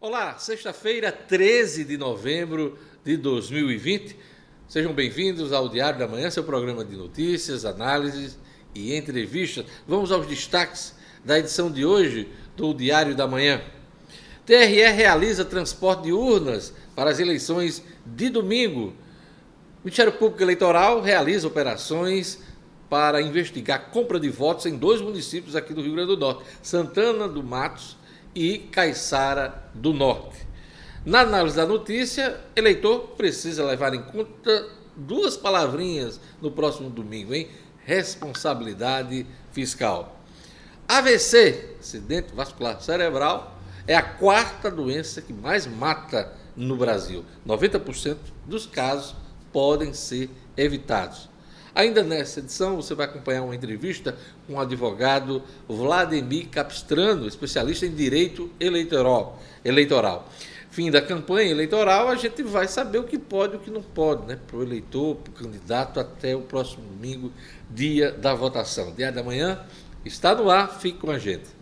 Olá, sexta-feira, 13 de novembro de 2020. Sejam bem-vindos ao Diário da Manhã, seu programa de notícias, análises e entrevistas. Vamos aos destaques da edição de hoje do Diário da Manhã. TRE realiza transporte de urnas para as eleições de domingo. O Ministério Público Eleitoral realiza operações para investigar compra de votos em dois municípios aqui do Rio Grande do Norte, Santana do Matos e Caiçara do Norte. Na análise da notícia, eleitor precisa levar em conta duas palavrinhas no próximo domingo, hein? Responsabilidade fiscal. AVC, acidente vascular cerebral, é a quarta doença que mais mata no Brasil. 90% dos casos podem ser evitados. Ainda nessa edição, você vai acompanhar uma entrevista com o advogado Vladimir Capistrano, especialista em direito eleitoral. eleitoral fim da campanha eleitoral, a gente vai saber o que pode e o que não pode, né? Para o eleitor, para o candidato, até o próximo domingo, dia da votação. Dia da manhã está no ar, fique com a gente.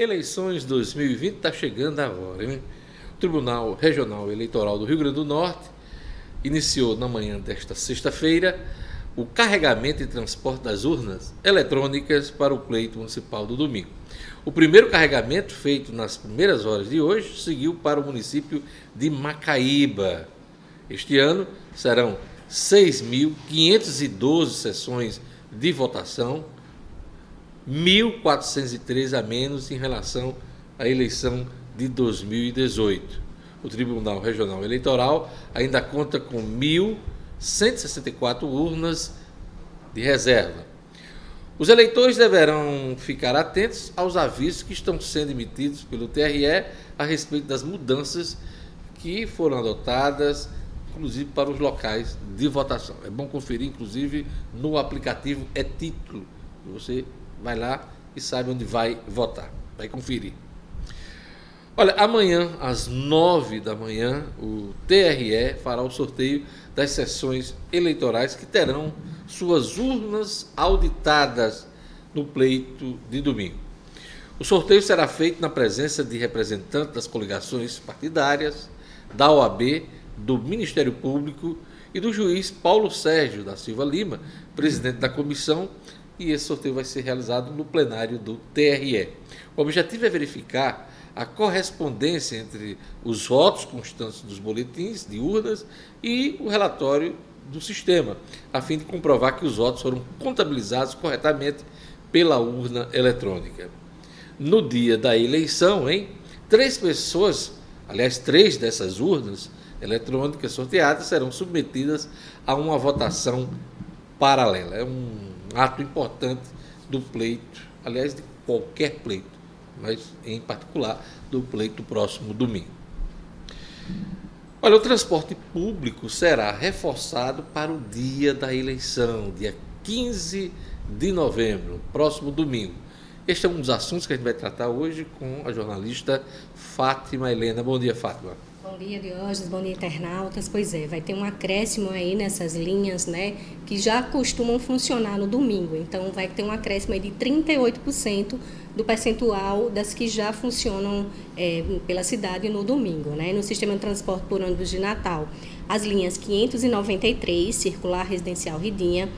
Eleições 2020 está chegando agora, hein? Tribunal Regional Eleitoral do Rio Grande do Norte iniciou na manhã desta sexta-feira o carregamento e transporte das urnas eletrônicas para o pleito municipal do domingo. O primeiro carregamento, feito nas primeiras horas de hoje, seguiu para o município de Macaíba. Este ano serão 6.512 sessões de votação, 1.403 a menos em relação à eleição de 2018. O Tribunal Regional Eleitoral ainda conta com 1.164 urnas de reserva. Os eleitores deverão ficar atentos aos avisos que estão sendo emitidos pelo TRE a respeito das mudanças que foram adotadas, inclusive para os locais de votação. É bom conferir, inclusive, no aplicativo É Título. Você vai lá e sabe onde vai votar. Vai conferir. Olha, amanhã, às nove da manhã, o TRE fará o sorteio das sessões eleitorais que terão suas urnas auditadas no pleito de domingo. O sorteio será feito na presença de representantes das coligações partidárias, da OAB, do Ministério Público e do juiz Paulo Sérgio da Silva Lima, presidente da comissão, e esse sorteio vai ser realizado no plenário do TRE. O objetivo é verificar a correspondência entre os votos constantes dos boletins de urnas e o relatório do sistema, a fim de comprovar que os votos foram contabilizados corretamente pela urna eletrônica. No dia da eleição, hein, três pessoas, aliás, três dessas urnas eletrônicas sorteadas serão submetidas a uma votação paralela. É um ato importante do pleito, aliás, de qualquer pleito mas em particular do pleito próximo domingo. Olha, o transporte público será reforçado para o dia da eleição, dia 15 de novembro, próximo domingo. Este é um dos assuntos que a gente vai tratar hoje com a jornalista Fátima Helena. Bom dia, Fátima. Bom dia, Diógenes. Bom dia, internautas. Pois é, vai ter um acréscimo aí nessas linhas, né, que já costumam funcionar no domingo. Então, vai ter um acréscimo aí de 38% do percentual das que já funcionam é, pela cidade no domingo, né? No sistema de transporte por ônibus de Natal, as linhas 593, circular residencial Ridinha,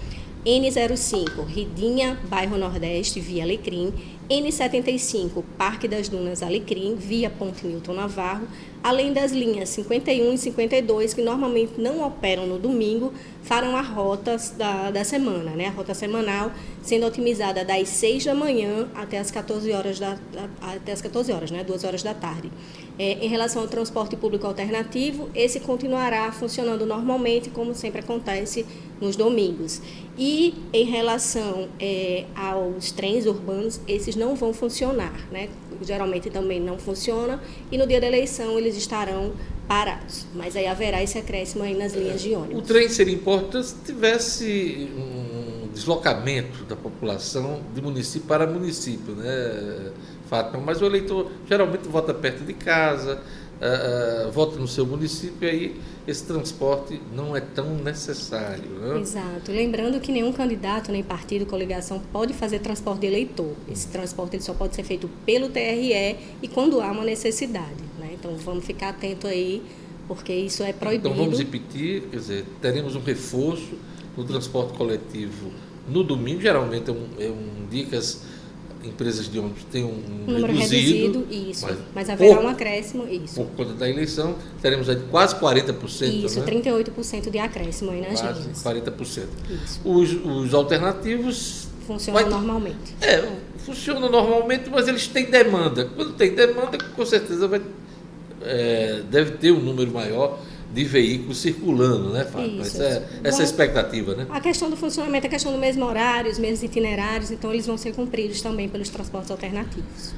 N05, Ridinha, bairro Nordeste, via Alecrim, N75, Parque das Dunas Alecrim, via Ponte Newton Navarro, além das linhas 51 e 52, que normalmente não operam no domingo, farão as rotas da, da semana, né? a rota semanal, sendo otimizada das 6 da manhã até as 14 horas, da, até as 14 horas, né? 2 horas da tarde. É, em relação ao transporte público alternativo, esse continuará funcionando normalmente, como sempre acontece nos domingos. E em relação é, aos trens urbanos, esses não vão funcionar, né? geralmente também não funciona, e no dia da eleição eles estarão parados. Mas aí haverá esse acréscimo aí nas linhas de ônibus. O trem seria importante se tivesse um deslocamento da população de município para município, né, Fátima? Mas o eleitor geralmente vota perto de casa, uh, uh, vota no seu município aí esse transporte não é tão necessário. Né? Exato. Lembrando que nenhum candidato, nem partido, coligação pode fazer transporte de eleitor. Esse transporte ele só pode ser feito pelo TRE e quando há uma necessidade. Né? Então vamos ficar atento aí, porque isso é proibido. Então vamos repetir, quer dizer, teremos um reforço no transporte coletivo no domingo, geralmente é um, é um dia que as empresas de ônibus têm um, um número reduzido, reduzido isso, mas, mas haverá um acréscimo, isso. Por conta da eleição, teremos aí quase 40%. Isso, né? 38% de acréscimo aí nas quase linhas. 40%. Isso. Os, os alternativos... Funcionam vai, normalmente. É, funcionam normalmente, mas eles têm demanda. Quando tem demanda, com certeza vai, é, deve ter um número maior de veículos circulando, né, Fábio? Isso, essa, é, essa é a expectativa, né? A questão do funcionamento, a questão do mesmo horário, os mesmos itinerários, então eles vão ser cumpridos também pelos transportes alternativos.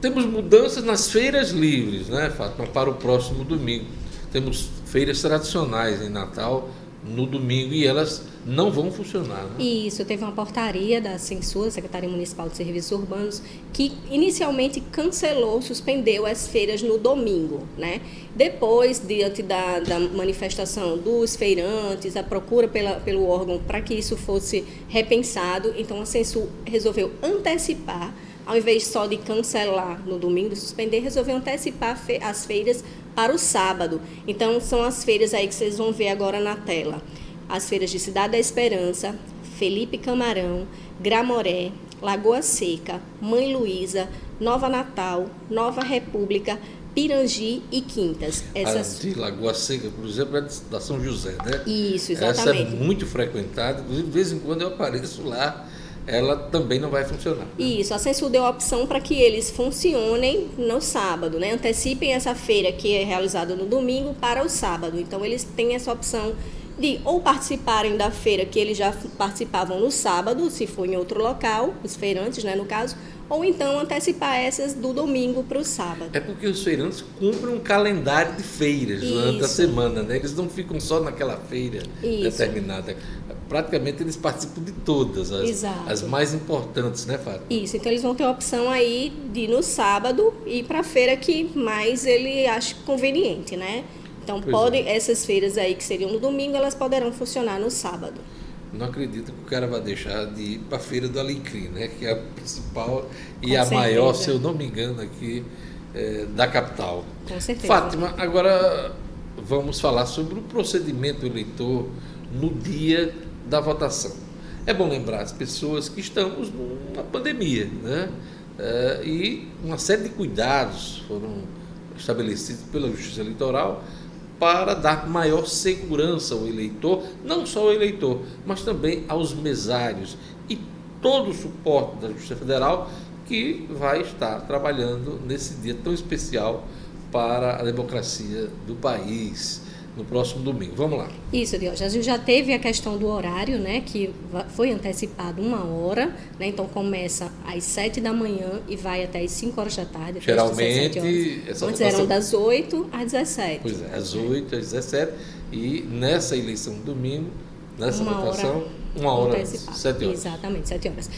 Temos mudanças nas feiras livres, né, Fátima, para o próximo domingo. Temos feiras tradicionais em Natal, no domingo e elas não vão funcionar. Né? Isso, teve uma portaria da Censura, Secretaria Municipal de Serviços Urbanos, que inicialmente cancelou, suspendeu as feiras no domingo. Né? Depois, diante da, da manifestação dos feirantes, a procura pela, pelo órgão para que isso fosse repensado, então a Censura resolveu antecipar ao invés só de cancelar no domingo, suspender, resolveu antecipar as feiras para o sábado. Então, são as feiras aí que vocês vão ver agora na tela. As feiras de Cidade da Esperança, Felipe Camarão, Gramoré, Lagoa Seca, Mãe Luísa, Nova Natal, Nova República, Pirangi e Quintas. Essas... A de Lagoa Seca, por exemplo, é da São José, né? Isso, exatamente. Essa é muito frequentada, inclusive de vez em quando eu apareço lá ela também não vai funcionar. Isso, a Censul deu a opção para que eles funcionem no sábado, né? Antecipem essa feira que é realizada no domingo para o sábado. Então eles têm essa opção de ou participarem da feira que eles já participavam no sábado, se for em outro local, os feirantes, né, no caso, ou então antecipar essas do domingo para o sábado. É porque os feirantes cumprem um calendário de feiras Isso. durante a semana, né? Eles não ficam só naquela feira Isso. determinada. Praticamente eles participam de todas, as, as mais importantes, né, Fábio? Isso, então eles vão ter a opção aí de no sábado ir para a feira que mais ele acha conveniente, né? Então, podem, é. essas feiras aí que seriam no domingo, elas poderão funcionar no sábado. Não acredito que o cara vai deixar de ir para a Feira do Alecrim, né? que é a principal e Com a certeza. maior, se eu não me engano, aqui é, da capital. Com certeza. Fátima, agora vamos falar sobre o procedimento eleitor no dia da votação. É bom lembrar as pessoas que estamos numa pandemia, né? É, e uma série de cuidados foram estabelecidos pela Justiça Eleitoral para dar maior segurança ao eleitor, não só ao eleitor, mas também aos mesários e todo o suporte da Justiça Federal que vai estar trabalhando nesse dia tão especial para a democracia do país no próximo domingo. Vamos lá. Isso, Diógenes. Já teve a questão do horário, né? Que foi antecipado uma hora, né? Então começa às sete da manhã e vai até às 5 horas da tarde. Geralmente. Essa Antes eram das 8 às 17. Pois é, às 8 às 17. E nessa eleição do domingo, nessa uma votação, hora uma hora, 7 horas. Exatamente, 7 horas.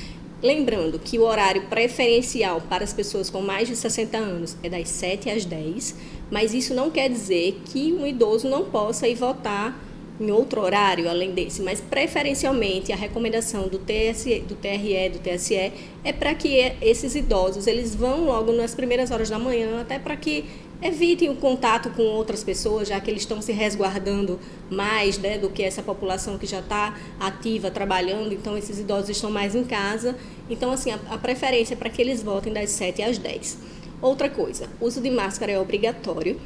Lembrando que o horário preferencial para as pessoas com mais de 60 anos é das 7 às 10, mas isso não quer dizer que um idoso não possa ir votar em outro horário além desse, mas preferencialmente a recomendação do, TSE, do TRE, do TSE é para que esses idosos eles vão logo nas primeiras horas da manhã, até para que evitem o contato com outras pessoas, já que eles estão se resguardando mais né, do que essa população que já está ativa, trabalhando, então esses idosos estão mais em casa. Então, assim, a, a preferência é para que eles votem das 7 às 10. Outra coisa, uso de máscara é obrigatório.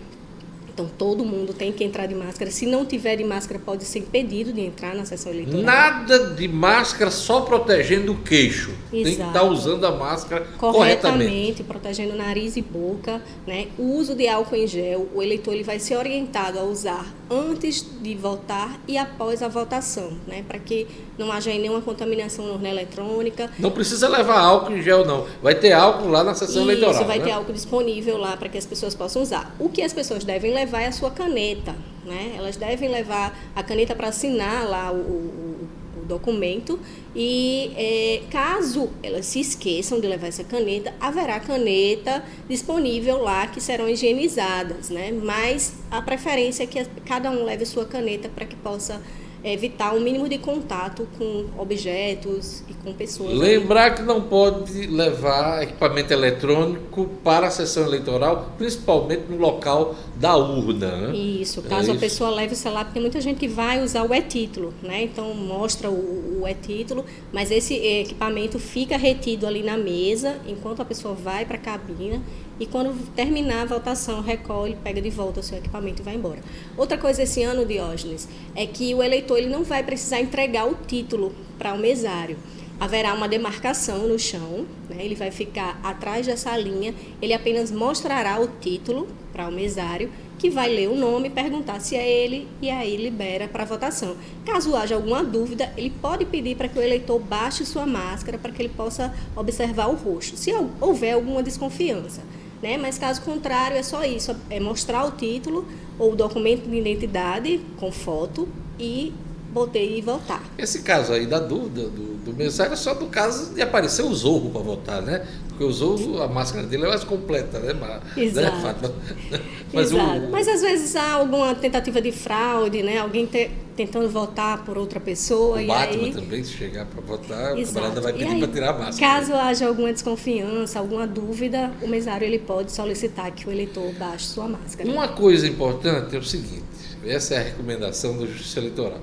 Então, todo mundo tem que entrar de máscara. Se não tiver de máscara, pode ser impedido de entrar na sessão eleitoral. Nada de máscara só protegendo o queixo. Exato. Tem que estar usando a máscara corretamente. corretamente. protegendo nariz e boca. Né? O uso de álcool em gel, o eleitor ele vai ser orientado a usar antes de votar e após a votação, né? Para que não haja nenhuma contaminação na urna eletrônica. Não precisa levar álcool em gel, não. Vai ter álcool lá na sessão Isso, eleitoral. vai né? ter álcool disponível lá para que as pessoas possam usar. O que as pessoas devem levar é a sua caneta, né? Elas devem levar a caneta para assinar lá o, o, o documento e é, caso elas se esqueçam de levar essa caneta, haverá caneta disponível lá que serão higienizadas, né? Mas a preferência é que cada um leve sua caneta para que possa evitar o mínimo de contato com objetos e com pessoas. Lembrar que não pode levar equipamento eletrônico para a sessão eleitoral, principalmente no local da urna. Né? Isso, caso é isso. a pessoa leve o celular, porque tem muita gente que vai usar o e-título, né? Então mostra o, o e-título, mas esse equipamento fica retido ali na mesa enquanto a pessoa vai para a cabina e quando terminar a votação, recolhe, pega de volta o seu equipamento e vai embora. Outra coisa esse ano, Diógenes, é que o eleitor ele não vai precisar entregar o título para o mesário. Haverá uma demarcação no chão, né? ele vai ficar atrás dessa linha, ele apenas mostrará o título para o mesário, que vai ler o nome, perguntar se é ele e aí libera para votação. Caso haja alguma dúvida, ele pode pedir para que o eleitor baixe sua máscara para que ele possa observar o rosto, se houver alguma desconfiança. Né? Mas caso contrário, é só isso, é mostrar o título ou o documento de identidade com foto e botei e votar. Esse caso aí da dúvida do, do é só do caso de aparecer o Zorro para votar, né? Porque o Zorro, a máscara dele é mais completa, né? Mas, Exato. Né? Mas, Exato. O... Mas às vezes há alguma tentativa de fraude, né? Alguém te, tentando votar por outra pessoa. O e Batman aí... também, se chegar para votar, Exato. o camarada vai pedir para tirar a máscara. Caso haja alguma desconfiança, alguma dúvida, o mesário ele pode solicitar que o eleitor baixe sua máscara. Uma coisa importante é o seguinte, essa é a recomendação da Justiça Eleitoral.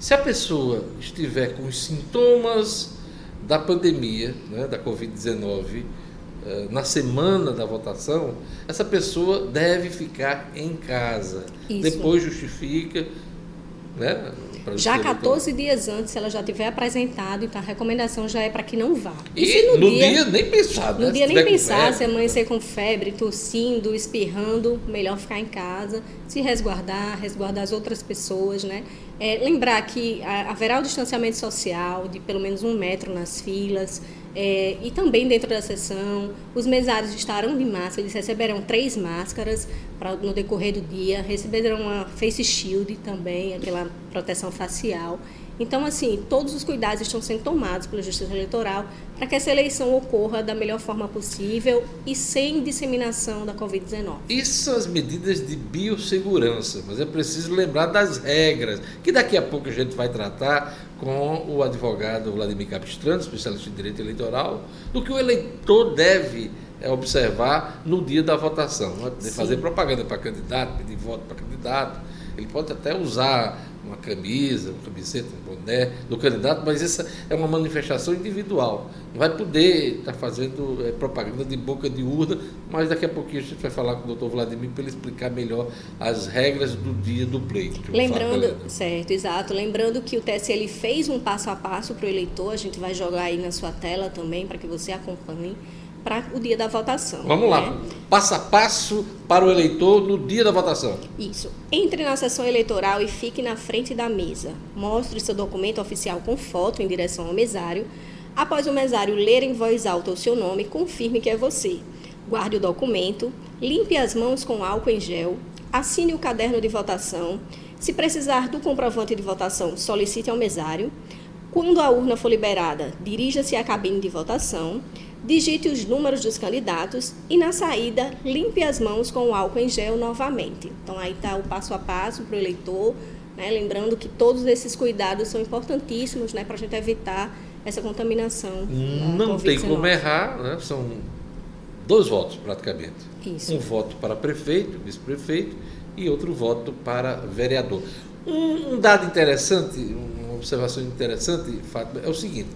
Se a pessoa estiver com os sintomas da pandemia, né, da Covid-19, eh, na semana da votação, essa pessoa deve ficar em casa. Isso. Depois justifica. Né, já 14 dias antes, se ela já tiver apresentado, então a recomendação já é para que não vá. E, e no, no dia, dia, nem pensar. No né? dia nem pensar, se amanhecer com febre, tossindo, espirrando, melhor ficar em casa, se resguardar, resguardar as outras pessoas, né? É, lembrar que haverá o distanciamento social de pelo menos um metro nas filas, é, e também dentro da sessão, os mesários estarão de máscara, eles receberão três máscaras pra, no decorrer do dia, receberão uma face shield também, aquela proteção facial. Então, assim, todos os cuidados estão sendo tomados pela Justiça Eleitoral para que essa eleição ocorra da melhor forma possível e sem disseminação da Covid-19. Isso são as medidas de biossegurança, mas é preciso lembrar das regras, que daqui a pouco a gente vai tratar com o advogado Vladimir Capistrano, especialista em direito eleitoral, do que o eleitor deve é, observar no dia da votação. Né? Fazer propaganda para candidato, pedir voto para candidato. Ele pode até usar uma camisa, uma camiseta, um boné do candidato, mas essa é uma manifestação individual. Não vai poder estar fazendo é, propaganda de boca de urna, mas daqui a pouquinho a gente vai falar com o doutor Vladimir para ele explicar melhor as regras do dia do pleito. Lembrando, certo, exato. Lembrando que o TSE fez um passo a passo para o eleitor, a gente vai jogar aí na sua tela também para que você acompanhe para o dia da votação. Vamos né? lá, passo a passo para o eleitor no dia da votação. Isso. Entre na sessão eleitoral e fique na frente da mesa. Mostre seu documento oficial com foto em direção ao mesário. Após o mesário ler em voz alta o seu nome, confirme que é você. Guarde o documento, limpe as mãos com álcool em gel, assine o caderno de votação. Se precisar do comprovante de votação, solicite ao mesário. Quando a urna for liberada, dirija-se à cabine de votação digite os números dos candidatos e, na saída, limpe as mãos com o álcool em gel novamente. Então, aí está o passo a passo para o eleitor, né? lembrando que todos esses cuidados são importantíssimos né? para a gente evitar essa contaminação. Não tem como errar, né? são dois votos praticamente. Isso. Um voto para prefeito, vice-prefeito e outro voto para vereador. Um, um dado interessante, uma observação interessante, Fátima, é o seguinte: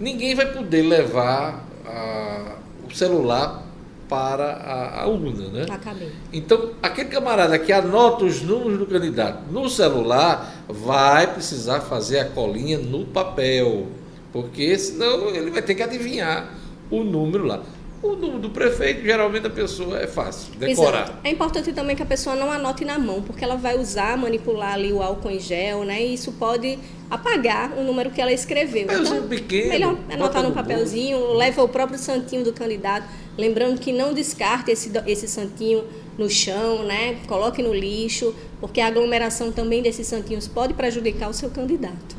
ninguém vai poder levar a, o celular para a, a urna, né? Acabei. Então, aquele camarada que anota os números do candidato no celular vai precisar fazer a colinha no papel, porque senão ele vai ter que adivinhar o número lá. O do, do, prefeito, geralmente a pessoa é fácil decorar. Exato. É importante também que a pessoa não anote na mão, porque ela vai usar, manipular ali o álcool em gel, né? E isso pode apagar o número que ela escreveu. Então, pequeno, melhor anotar no papelzinho, bolso. leva o próprio santinho do candidato. Lembrando que não descarte esse, esse santinho no chão, né? Coloque no lixo, porque a aglomeração também desses santinhos pode prejudicar o seu candidato.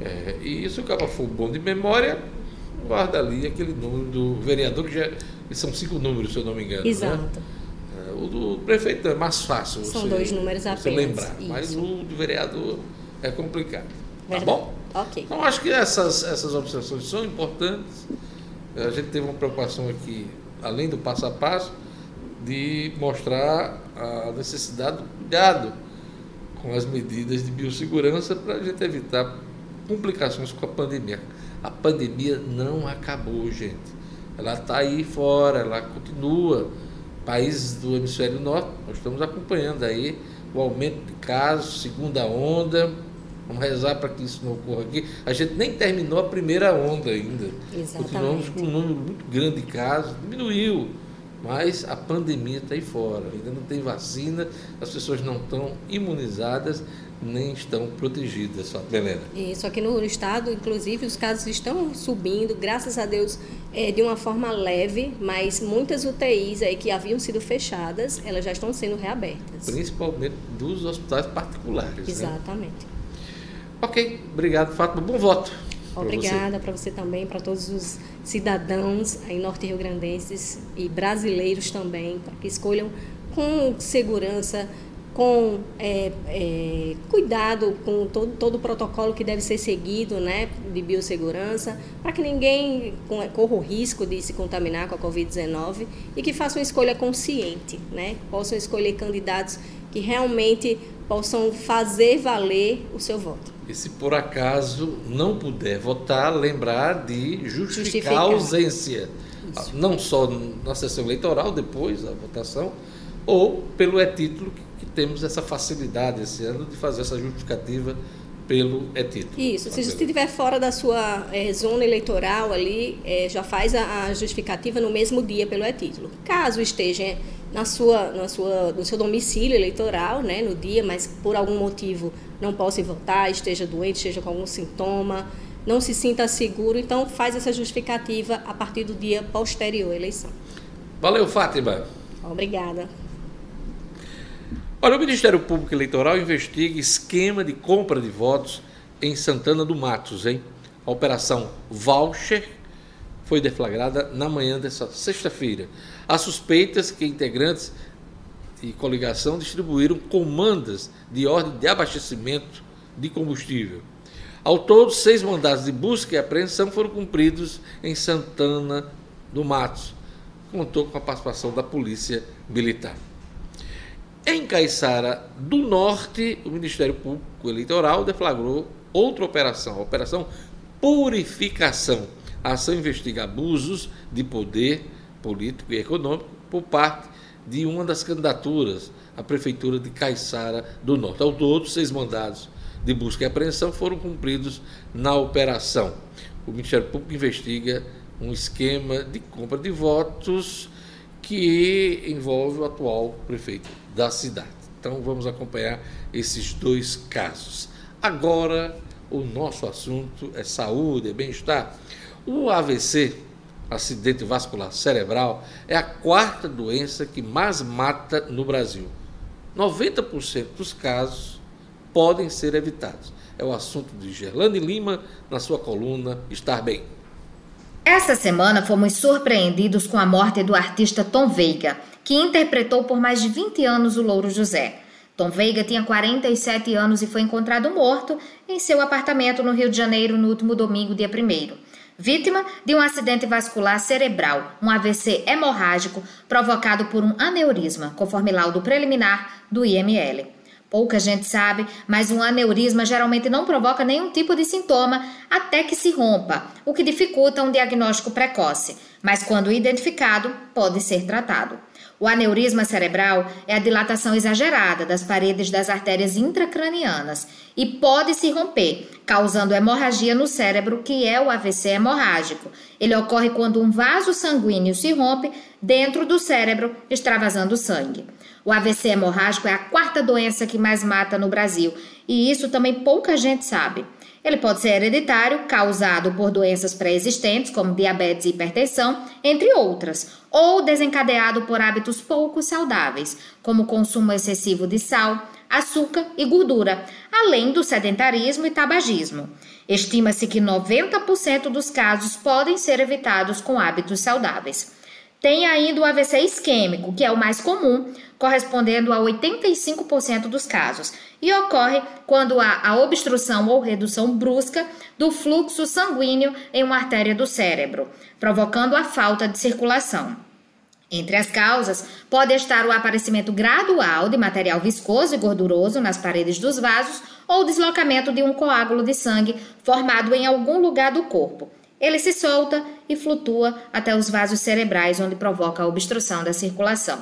É, e isso acaba for bom de memória, guarda ali aquele número do vereador, que já são cinco números, se eu não me engano. Né? Exato. Né? O do prefeito é mais fácil. São você, dois números apenas. Você lembrar, isso. mas o do vereador é complicado. Tá Verdade. Tá bom? Ok. Então acho que essas, essas observações são importantes. A gente teve uma preocupação aqui, além do passo a passo, de mostrar a necessidade do cuidado com as medidas de biossegurança para a gente evitar complicações com a pandemia. A pandemia não acabou, gente. Ela está aí fora, ela continua. Países do hemisfério norte, nós estamos acompanhando aí o aumento de casos, segunda onda. Vamos rezar para que isso não ocorra aqui. A gente nem terminou a primeira onda ainda. Exatamente. Continuamos com um número muito grande de casos, diminuiu. Mas a pandemia está aí fora, ainda não tem vacina, as pessoas não estão imunizadas nem estão protegidas, Helena. Isso, aqui no estado, inclusive, os casos estão subindo, graças a Deus, é, de uma forma leve, mas muitas UTIs aí que haviam sido fechadas, elas já estão sendo reabertas. Principalmente dos hospitais particulares. Né? Exatamente. Né? Ok, obrigado, Fátima. Bom voto. Obrigada para você. você. também, para todos os cidadãos aí norte-riograndenses e brasileiros também, para que escolham com segurança com é, é, cuidado com todo, todo o protocolo que deve ser seguido né, de biossegurança, para que ninguém corra o risco de se contaminar com a Covid-19 e que façam uma escolha consciente, né, possam escolher candidatos que realmente possam fazer valer o seu voto. E se por acaso não puder votar, lembrar de justificar, justificar. a ausência, Isso. não só na sessão eleitoral, depois da votação, ou pelo e-título que temos essa facilidade esse ano de fazer essa justificativa pelo e-título. Isso, se você estiver fora da sua é, zona eleitoral ali, é, já faz a, a, justificativa no mesmo dia pelo e-título. Caso esteja na sua, na sua, no seu domicílio eleitoral, né, no dia, mas por algum motivo não possa votar, esteja doente, esteja com algum sintoma, não se sinta seguro, então faz essa justificativa a partir do dia posterior à eleição. Valeu, Fátima. Obrigada. Olha, o Ministério Público Eleitoral investiga esquema de compra de votos em Santana do Matos, hein? A operação Voucher foi deflagrada na manhã dessa sexta-feira. Há suspeitas que integrantes de coligação distribuíram comandas de ordem de abastecimento de combustível. Ao todo, seis mandados de busca e apreensão foram cumpridos em Santana do Matos. Contou com a participação da Polícia Militar. Em Caiçara do Norte, o Ministério Público Eleitoral deflagrou outra operação, a Operação Purificação. A ação investiga abusos de poder político e econômico por parte de uma das candidaturas à Prefeitura de Caiçara do Norte. Ao todo, seis mandados de busca e apreensão foram cumpridos na operação. O Ministério Público investiga um esquema de compra de votos que envolve o atual prefeito da cidade. Então vamos acompanhar esses dois casos. Agora, o nosso assunto é saúde, é bem-estar. O AVC, acidente vascular cerebral, é a quarta doença que mais mata no Brasil. 90% dos casos podem ser evitados. É o assunto de Gerlane Lima na sua coluna Estar Bem. Essa semana fomos surpreendidos com a morte do artista Tom Veiga, que interpretou por mais de 20 anos o Louro José. Tom Veiga tinha 47 anos e foi encontrado morto em seu apartamento no Rio de Janeiro no último domingo, dia 1 vítima de um acidente vascular cerebral, um AVC hemorrágico provocado por um aneurisma, conforme laudo preliminar do IML. Pouca gente sabe, mas um aneurisma geralmente não provoca nenhum tipo de sintoma até que se rompa, o que dificulta um diagnóstico precoce, mas quando identificado, pode ser tratado. O aneurisma cerebral é a dilatação exagerada das paredes das artérias intracranianas e pode se romper, causando hemorragia no cérebro, que é o AVC hemorrágico. Ele ocorre quando um vaso sanguíneo se rompe dentro do cérebro, extravasando sangue. O AVC hemorrágico é a quarta doença que mais mata no Brasil e isso também pouca gente sabe. Ele pode ser hereditário, causado por doenças pré-existentes, como diabetes e hipertensão, entre outras, ou desencadeado por hábitos pouco saudáveis, como consumo excessivo de sal, açúcar e gordura, além do sedentarismo e tabagismo. Estima-se que 90% dos casos podem ser evitados com hábitos saudáveis. Tem ainda o AVC isquêmico, que é o mais comum, correspondendo a 85% dos casos, e ocorre quando há a obstrução ou redução brusca do fluxo sanguíneo em uma artéria do cérebro, provocando a falta de circulação. Entre as causas, pode estar o aparecimento gradual de material viscoso e gorduroso nas paredes dos vasos ou o deslocamento de um coágulo de sangue formado em algum lugar do corpo. Ele se solta e flutua até os vasos cerebrais, onde provoca a obstrução da circulação.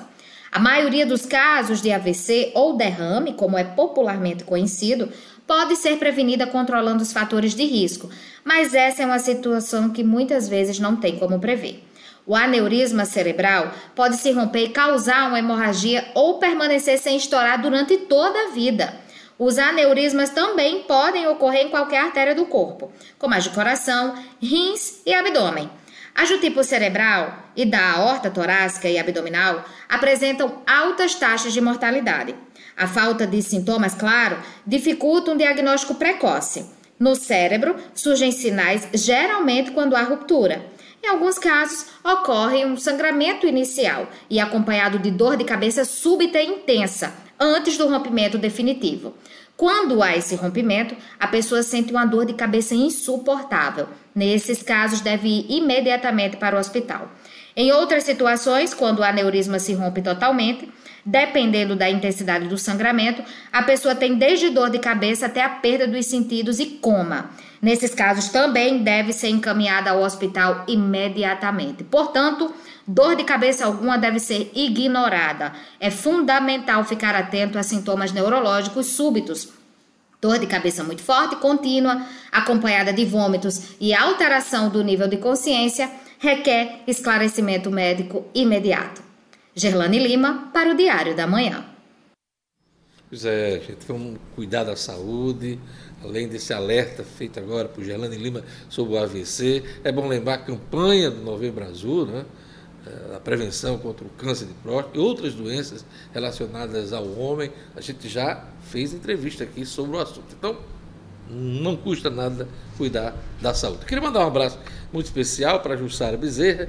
A maioria dos casos de AVC ou derrame, como é popularmente conhecido, pode ser prevenida controlando os fatores de risco, mas essa é uma situação que muitas vezes não tem como prever. O aneurisma cerebral pode se romper e causar uma hemorragia ou permanecer sem estourar durante toda a vida. Os aneurismas também podem ocorrer em qualquer artéria do corpo, como as de coração, rins e abdômen. As do tipo cerebral e da aorta torácica e abdominal apresentam altas taxas de mortalidade. A falta de sintomas, claro, dificulta um diagnóstico precoce. No cérebro, surgem sinais geralmente quando há ruptura. Em alguns casos, ocorre um sangramento inicial e acompanhado de dor de cabeça súbita e intensa, antes do rompimento definitivo. Quando há esse rompimento, a pessoa sente uma dor de cabeça insuportável. Nesses casos, deve ir imediatamente para o hospital. Em outras situações, quando o aneurisma se rompe totalmente, dependendo da intensidade do sangramento, a pessoa tem desde dor de cabeça até a perda dos sentidos e coma. Nesses casos, também deve ser encaminhada ao hospital imediatamente. Portanto, dor de cabeça alguma deve ser ignorada. É fundamental ficar atento a sintomas neurológicos súbitos. Dor de cabeça muito forte, contínua, acompanhada de vômitos e alteração do nível de consciência, requer esclarecimento médico imediato. Gerlane Lima, para o Diário da Manhã. Pois é, gente, vamos cuidar da saúde, além desse alerta feito agora por Gerlane Lima sobre o AVC. É bom lembrar a campanha do Novembro Azul, né? A prevenção contra o câncer de próstata e outras doenças relacionadas ao homem. A gente já fez entrevista aqui sobre o assunto. Então, não custa nada cuidar da saúde. Queria mandar um abraço muito especial para Jussara Bezerra,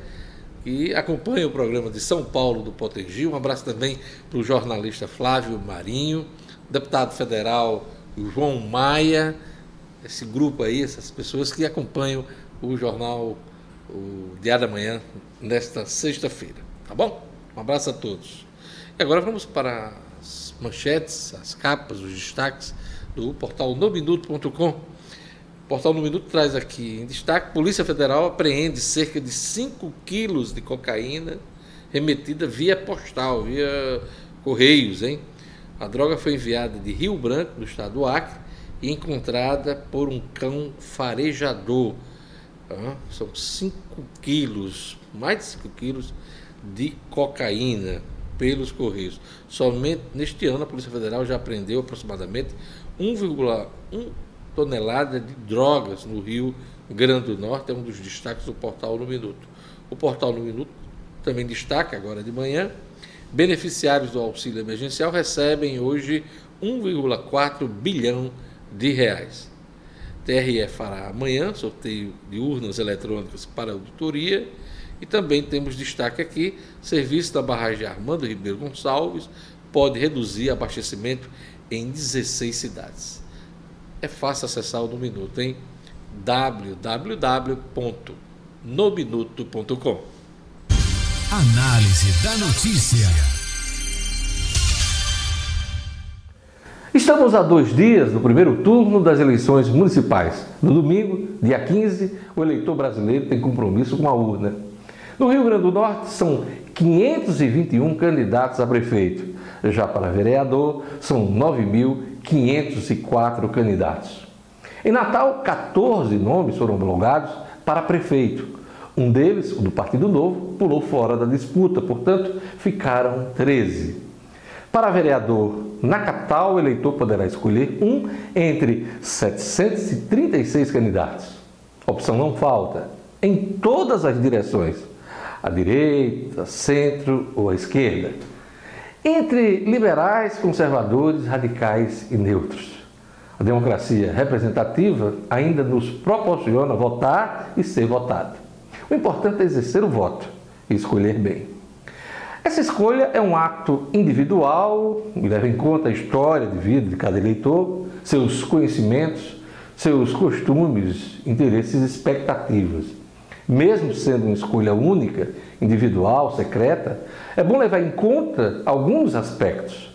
que acompanha o programa de São Paulo do Potengi. Um abraço também para o jornalista Flávio Marinho, deputado federal João Maia, esse grupo aí, essas pessoas que acompanham o jornal o Diário da Manhã nesta sexta-feira. Tá bom? Um abraço a todos. E agora vamos para as manchetes, as capas, os destaques do portal nominuto.com. O portal No Minuto traz aqui em destaque: Polícia Federal apreende cerca de 5 quilos de cocaína remetida via postal, via correios, hein? A droga foi enviada de Rio Branco, no estado do Acre, e encontrada por um cão farejador. São 5 quilos, mais de 5 quilos de cocaína pelos Correios. Somente neste ano a Polícia Federal já apreendeu aproximadamente 1,1 tonelada de drogas no Rio Grande do Norte, é um dos destaques do portal No Minuto. O portal No Minuto também destaca agora de manhã Beneficiários do auxílio emergencial recebem hoje 1,4 bilhão de reais. TRE fará amanhã sorteio de urnas eletrônicas para auditoria e também temos destaque aqui: serviço da barragem Armando Ribeiro Gonçalves pode reduzir abastecimento em 16 cidades. É fácil acessar o No Minuto em www.nominuto.com. Análise da notícia. Estamos a dois dias do primeiro turno das eleições municipais. No domingo, dia 15, o eleitor brasileiro tem compromisso com a urna. No Rio Grande do Norte, são 521 candidatos a prefeito. Já para vereador, são 9.504 candidatos. Em Natal, 14 nomes foram homologados para prefeito. Um deles, o do Partido Novo, pulou fora da disputa, portanto, ficaram 13. Para vereador na capital, o eleitor poderá escolher um entre 736 candidatos. Opção não falta, em todas as direções, à direita, centro ou à esquerda, entre liberais, conservadores, radicais e neutros. A democracia representativa ainda nos proporciona votar e ser votado. O importante é exercer o voto e escolher bem. Essa escolha é um ato individual leva em conta a história de vida de cada eleitor, seus conhecimentos, seus costumes, interesses e expectativas. Mesmo sendo uma escolha única, individual, secreta, é bom levar em conta alguns aspectos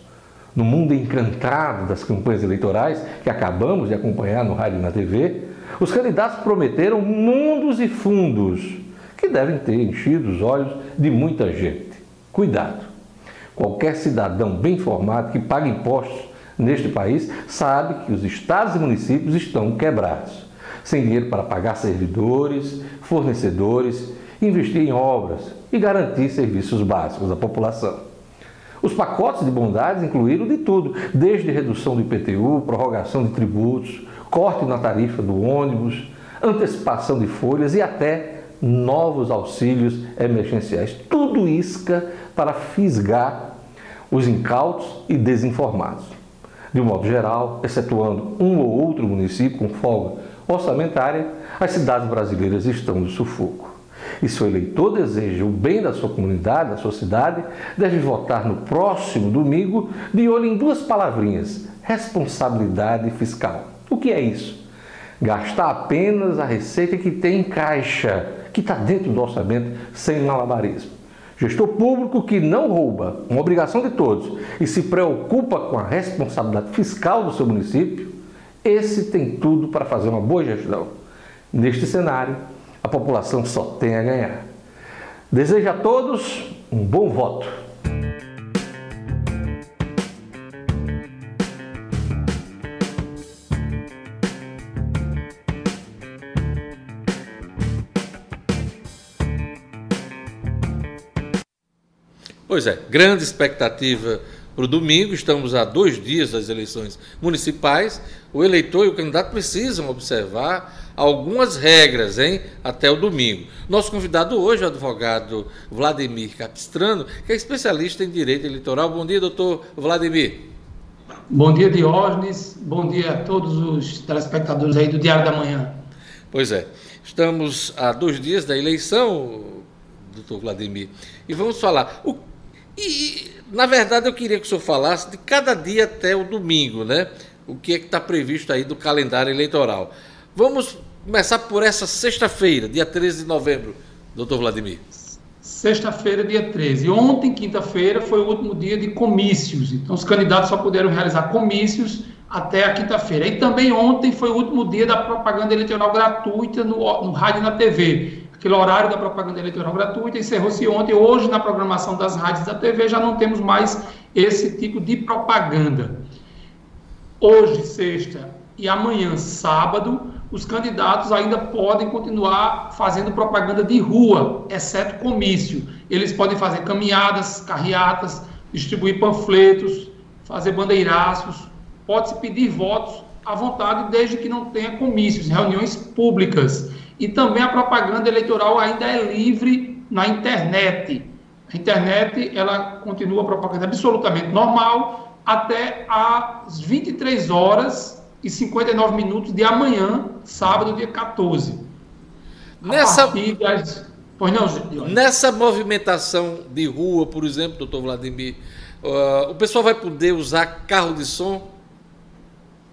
no mundo encantado das campanhas eleitorais que acabamos de acompanhar no rádio e na TV, os candidatos prometeram mundos e fundos que devem ter enchido os olhos de muita gente. Cuidado! Qualquer cidadão bem informado que paga impostos neste país sabe que os estados e municípios estão quebrados, sem dinheiro para pagar servidores, fornecedores, investir em obras e garantir serviços básicos à população. Os pacotes de bondades incluíram de tudo, desde redução do IPTU, prorrogação de tributos, corte na tarifa do ônibus, antecipação de folhas e até novos auxílios emergenciais. Tudo isca para fisgar os incautos e desinformados. De um modo geral, excetuando um ou outro município com folga orçamentária, as cidades brasileiras estão no sufoco. E se o eleitor deseja o bem da sua comunidade, da sua cidade, deve votar no próximo domingo de olho em duas palavrinhas: responsabilidade fiscal. O que é isso? Gastar apenas a receita que tem em caixa, que está dentro do orçamento, sem malabarismo. Gestor público que não rouba, uma obrigação de todos, e se preocupa com a responsabilidade fiscal do seu município, esse tem tudo para fazer uma boa gestão. Neste cenário, a população só tem a ganhar. Desejo a todos um bom voto. Pois é, grande expectativa para o domingo. Estamos a dois dias das eleições municipais. O eleitor e o candidato precisam observar algumas regras, hein, até o domingo. Nosso convidado hoje é o advogado Vladimir Capistrano, que é especialista em direito eleitoral. Bom dia, doutor Vladimir. Bom dia, Diógenes. Bom dia a todos os telespectadores aí do Diário da Manhã. Pois é, estamos a dois dias da eleição, doutor Vladimir, e vamos falar. O, e, na verdade, eu queria que o senhor falasse de cada dia até o domingo, né? O que é que está previsto aí do calendário eleitoral. Vamos começar por essa sexta-feira, dia 13 de novembro, doutor Vladimir. Sexta-feira, dia 13. Ontem, quinta-feira, foi o último dia de comícios. Então, os candidatos só puderam realizar comícios até a quinta-feira. E também ontem foi o último dia da propaganda eleitoral gratuita no, no rádio e na TV. Aquele horário da propaganda eleitoral gratuita encerrou-se ontem. Hoje, na programação das rádios da TV, já não temos mais esse tipo de propaganda. Hoje, sexta, e amanhã, sábado, os candidatos ainda podem continuar fazendo propaganda de rua, exceto comício. Eles podem fazer caminhadas, carreatas, distribuir panfletos, fazer bandeiraços, pode-se pedir votos à vontade, desde que não tenha comícios, reuniões públicas. E também a propaganda eleitoral ainda é livre na internet. A internet, ela continua a propaganda absolutamente normal até às 23 horas e 59 minutos de amanhã, sábado, dia 14. Nessa, das... pois não, nessa movimentação de rua, por exemplo, doutor Vladimir, uh, o pessoal vai poder usar carro de som?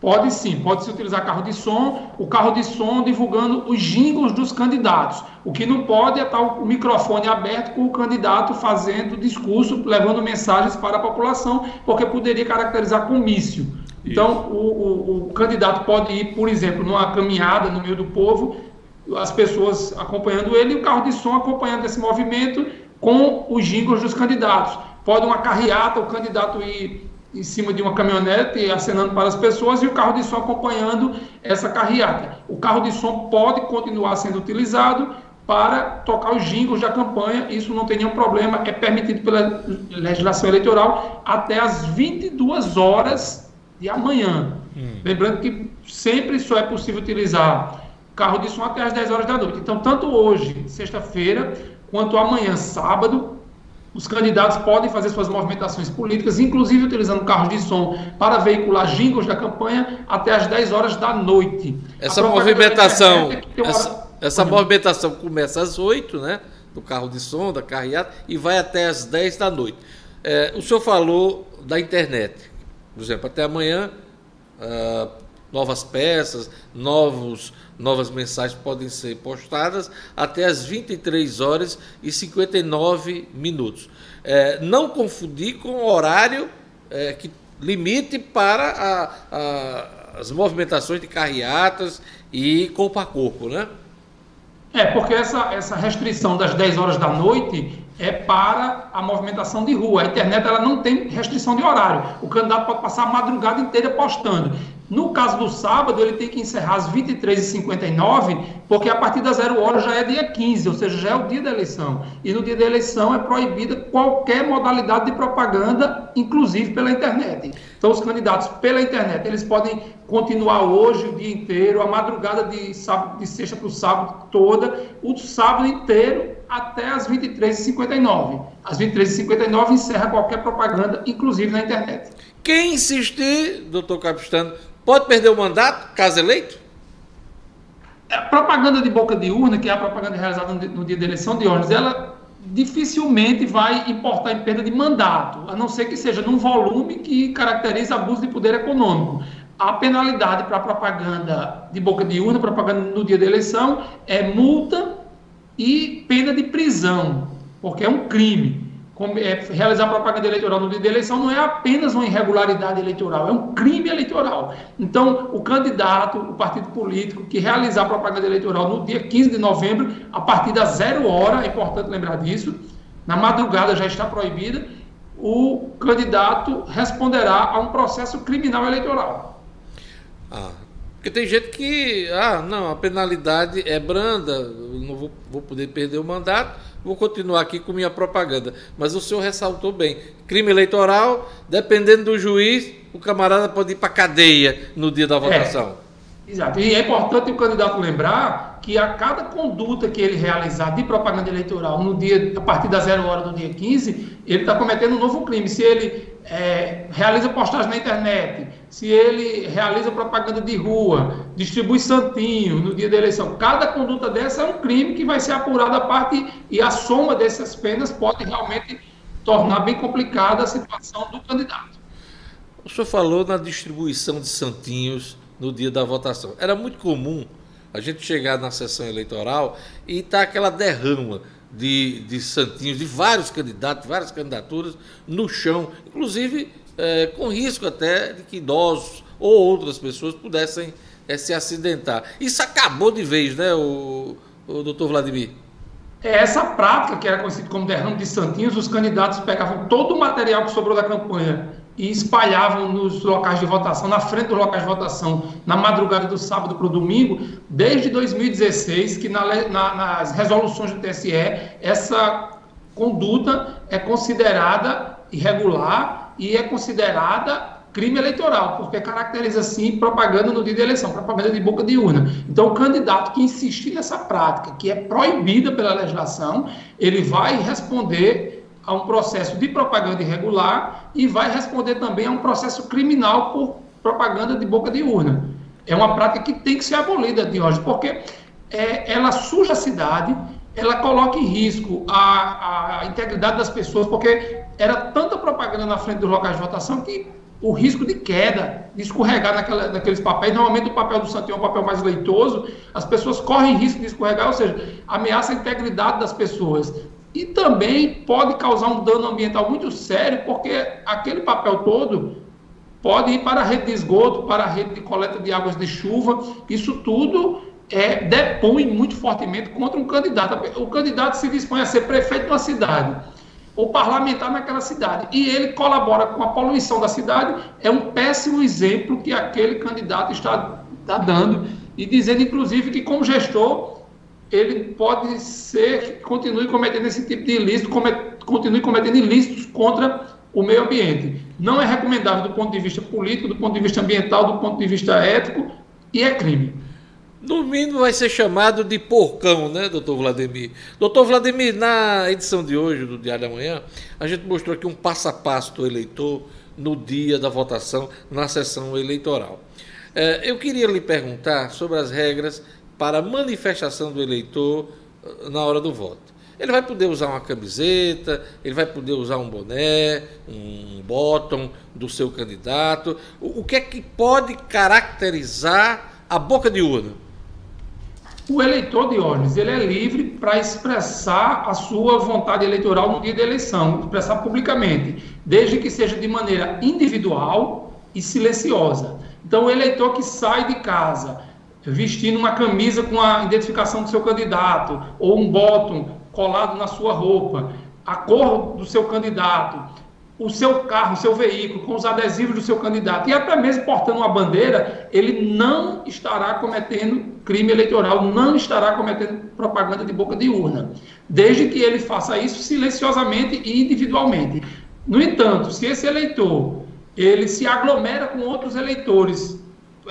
Pode sim, pode se utilizar carro de som, o carro de som divulgando os jingles dos candidatos. O que não pode é estar o microfone aberto com o candidato fazendo discurso, levando mensagens para a população, porque poderia caracterizar comício. Então, o, o, o, candidato pode ir, por exemplo, numa caminhada no meio do povo, as pessoas acompanhando ele, e o carro de som acompanhando esse movimento, com os jingles dos candidatos. Pode uma carreata, o candidato ir em cima de uma caminhonete acenando para as pessoas e o carro de som acompanhando essa carreata. O carro de som pode continuar sendo utilizado para tocar os jingles da campanha, isso não tem nenhum problema, é permitido pela legislação eleitoral até as 22 horas de amanhã. Hum. Lembrando que sempre só é possível utilizar carro de som até as 10 horas da noite. Então, tanto hoje, sexta-feira, quanto amanhã, sábado, os candidatos podem fazer suas movimentações políticas, inclusive utilizando carros de som para veicular jingles da campanha até as 10 horas da noite. Essa movimentação, essa, essa movimentação começa às 8, né? Do carro de som, da carreata, e vai até às 10 da noite. É, o senhor falou da internet. Por exemplo, até amanhã, uh, novas peças, novos novas mensagens podem ser postadas até as 23 horas e 59 minutos. É, não confundir com o horário é, que limite para a, a, as movimentações de carreatas e corpo a corpo, né? É, porque essa, essa restrição das 10 horas da noite é para a movimentação de rua. A internet ela não tem restrição de horário. O candidato pode passar a madrugada inteira postando. No caso do sábado, ele tem que encerrar às 23h59, porque a partir das zero hora já é dia 15, ou seja, já é o dia da eleição. E no dia da eleição é proibida qualquer modalidade de propaganda, inclusive pela internet. Então, os candidatos pela internet, eles podem continuar hoje o dia inteiro, a madrugada de, sábado, de sexta para o sábado toda, o sábado inteiro até as 23h59. Às 23h59 encerra qualquer propaganda, inclusive na internet. Quem insistir, doutor Capistano, Pode perder o mandato, caso eleito? A é, propaganda de boca de urna, que é a propaganda realizada no dia da eleição de ônibus, ela dificilmente vai importar em perda de mandato, a não ser que seja num volume que caracteriza abuso de poder econômico. A penalidade para propaganda de boca de urna, propaganda no dia da eleição, é multa e pena de prisão, porque é um crime realizar propaganda eleitoral no dia da eleição não é apenas uma irregularidade eleitoral, é um crime eleitoral. Então, o candidato, o partido político que realizar propaganda eleitoral no dia 15 de novembro, a partir das zero hora, é importante lembrar disso, na madrugada já está proibida, o candidato responderá a um processo criminal eleitoral. Ah, porque tem gente que, ah, não, a penalidade é branda, não vou, vou poder perder o mandato vou continuar aqui com minha propaganda. Mas o senhor ressaltou bem: crime eleitoral, dependendo do juiz, o camarada pode ir para cadeia no dia da é, votação. É, exato. E é importante o candidato lembrar que a cada conduta que ele realizar de propaganda eleitoral no dia, a partir da zero hora do dia 15, ele está cometendo um novo crime. Se ele é, realiza postagem na internet, se ele realiza propaganda de rua, distribui santinho no dia da eleição, cada conduta dessa é um crime que vai ser apurado a parte e a soma dessas penas pode realmente tornar bem complicada a situação do candidato. O senhor falou na distribuição de santinhos no dia da votação. Era muito comum a gente chegar na sessão eleitoral e estar tá aquela derrama de, de santinhos de vários candidatos, várias candidaturas no chão, inclusive é, com risco até de que idosos ou outras pessoas pudessem é, se acidentar. Isso acabou de vez, né, o, o doutor Vladimir? É essa prática, que era conhecida como derrame de santinhos, os candidatos pegavam todo o material que sobrou da campanha e espalhavam nos locais de votação, na frente dos locais de votação, na madrugada do sábado para o domingo, desde 2016, que na, na, nas resoluções do TSE, essa conduta é considerada irregular e é considerada crime eleitoral, porque caracteriza sim propaganda no dia da eleição, propaganda de boca de urna. Então, o candidato que insistir nessa prática, que é proibida pela legislação, ele vai responder a um processo de propaganda irregular e vai responder também a um processo criminal por propaganda de boca de urna. É uma prática que tem que ser abolida, de hoje, porque é, ela suja a cidade, ela coloca em risco a, a integridade das pessoas, porque era tanta propaganda na frente dos locais de votação que o risco de queda, de escorregar naquela, naqueles papéis, normalmente o papel do Santinho é um papel mais leitoso, as pessoas correm risco de escorregar, ou seja, ameaça a integridade das pessoas. E também pode causar um dano ambiental muito sério, porque aquele papel todo pode ir para a rede de esgoto, para a rede de coleta de águas de chuva. Isso tudo é, depõe muito fortemente contra um candidato. O candidato se dispõe a ser prefeito de uma cidade ou parlamentar naquela cidade e ele colabora com a poluição da cidade, é um péssimo exemplo que aquele candidato está, está dando e dizendo, inclusive, que como gestor ele pode ser que continue cometendo esse tipo de ilícito, continue cometendo ilícitos contra o meio ambiente. Não é recomendável do ponto de vista político, do ponto de vista ambiental, do ponto de vista ético e é crime. No mínimo vai ser chamado de porcão, né, doutor Vladimir? Doutor Vladimir, na edição de hoje do Diário da Manhã, a gente mostrou aqui um passo a passo do eleitor no dia da votação, na sessão eleitoral. É, eu queria lhe perguntar sobre as regras para a manifestação do eleitor eh, na hora do voto. Ele vai poder usar uma camiseta, ele vai poder usar um boné, um bottom do seu candidato. O, que é que pode caracterizar a boca de urna? O eleitor, Diógenes, ele é livre para expressar a sua vontade eleitoral no dia da eleição, expressar publicamente, desde que seja de maneira individual e silenciosa. Então, o eleitor que sai de casa vestindo uma camisa com a identificação do seu candidato, ou um bottom colado na sua roupa, a cor do seu candidato, o seu carro, o seu veículo, com os adesivos do seu candidato, e até mesmo portando uma bandeira, ele não estará cometendo crime eleitoral, não estará cometendo propaganda de boca de urna, desde que ele faça isso silenciosamente e individualmente. No entanto, se esse eleitor ele se aglomera com outros eleitores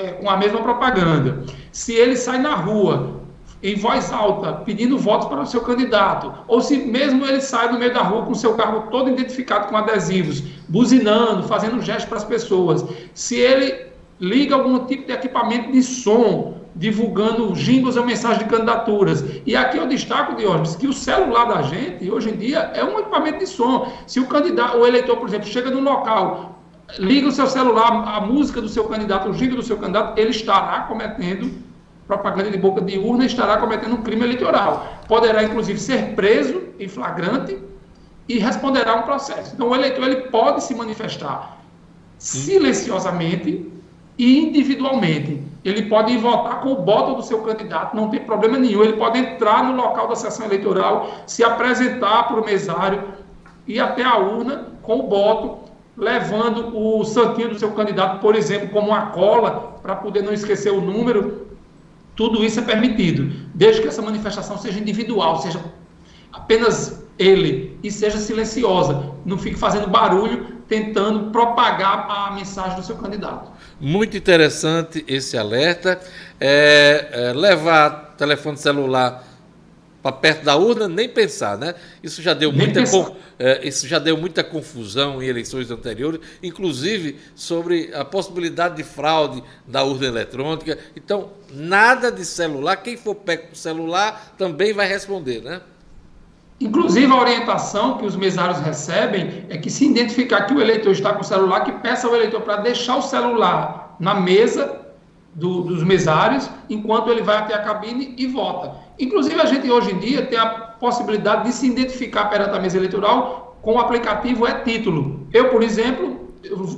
é, com a mesma propaganda, se ele sai na rua em voz alta, pedindo votos para o seu candidato, ou se mesmo ele sai no meio da rua com o seu carro todo identificado com adesivos, buzinando, fazendo gestos para as pessoas, se ele liga algum tipo de equipamento de som, divulgando jingles ou mensagens de candidaturas. E aqui eu destaco, Diógenes, que o celular da gente, hoje em dia, é um equipamento de som. Se o candidato, o eleitor, por exemplo, chega no local, liga o seu celular, a música do seu candidato, o jingle do seu candidato, ele estará cometendo propaganda de boca de urna estará cometendo um crime eleitoral. Poderá, inclusive, ser preso em flagrante e responderá um processo. Então, o eleitor ele pode se manifestar silenciosamente e individualmente. Ele pode ir votar com o voto do seu candidato, não tem problema nenhum. Ele pode entrar no local da sessão eleitoral, se apresentar para o mesário, ir até a urna com o voto, levando o santinho do seu candidato, por exemplo, como uma cola, para poder não esquecer o número, tudo isso é permitido, desde que essa manifestação seja individual, seja apenas ele e seja silenciosa, não fique fazendo barulho tentando propagar a mensagem do seu candidato. Muito interessante esse alerta. É, é, levar telefone celular para perto da urna, nem pensar, né? Isso já deu muita é, isso já deu muita confusão em eleições anteriores, inclusive sobre a possibilidade de fraude da urna eletrônica. Então, nada de celular. Quem for pego com celular também vai responder, né? Inclusive, a orientação que os mesários recebem é que, se identificar que o eleitor está com o celular, que peça ao eleitor para deixar o celular na mesa do, dos mesários, enquanto ele vai até a cabine e vota. Inclusive, a gente hoje em dia tem a possibilidade de se identificar perante a mesa eleitoral com o aplicativo é-título. Eu, por exemplo,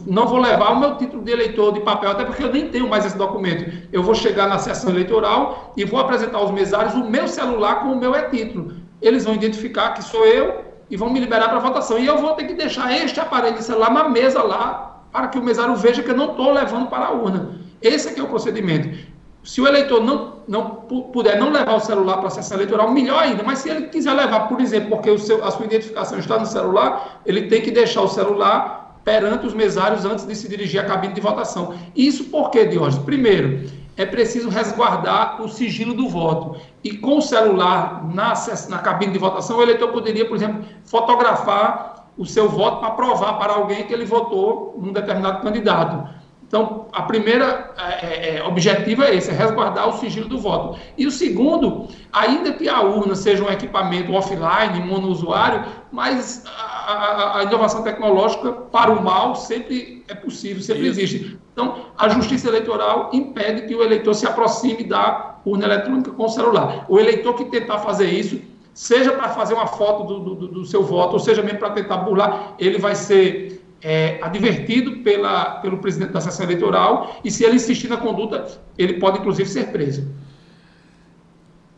não vou levar o meu título de eleitor de papel, até porque eu nem tenho mais esse documento. Eu vou chegar na sessão eleitoral e vou apresentar aos mesários o meu celular com o meu é-título. Eles vão identificar que sou eu e vão me liberar para votação. E eu vou ter que deixar este aparelho de celular na mesa lá, para que o mesário veja que eu não estou levando para a urna. Esse aqui é o procedimento. Se o eleitor não, não puder não levar o celular para a sessão eleitoral, melhor ainda. Mas se ele quiser levar, por exemplo, porque seu, a sua identificação está no celular, ele tem que deixar o celular perante os mesários antes de se dirigir à cabine de votação. Isso por quê, Diógenes? Primeiro, é preciso resguardar o sigilo do voto. E com o celular na, na cabine de votação, o eleitor poderia, por exemplo, fotografar o seu voto para provar para alguém que ele votou num determinado candidato. Então, a primeira é, é, é, objetivo é esse, é resguardar o sigilo do voto. E o segundo, ainda que a urna seja um equipamento offline, monousuário, mas a, a, a inovação tecnológica para o mal sempre é possível, sempre Isso. existe. Então, a justiça eleitoral impede que o eleitor se aproxime da urna eletrônica com o celular. O eleitor que tentar fazer isso, seja para fazer uma foto do, do, do seu voto, ou seja mesmo para tentar burlar, ele vai ser é, advertido pela, pelo presidente da sessão eleitoral e se ele insistir na conduta, ele pode inclusive ser preso.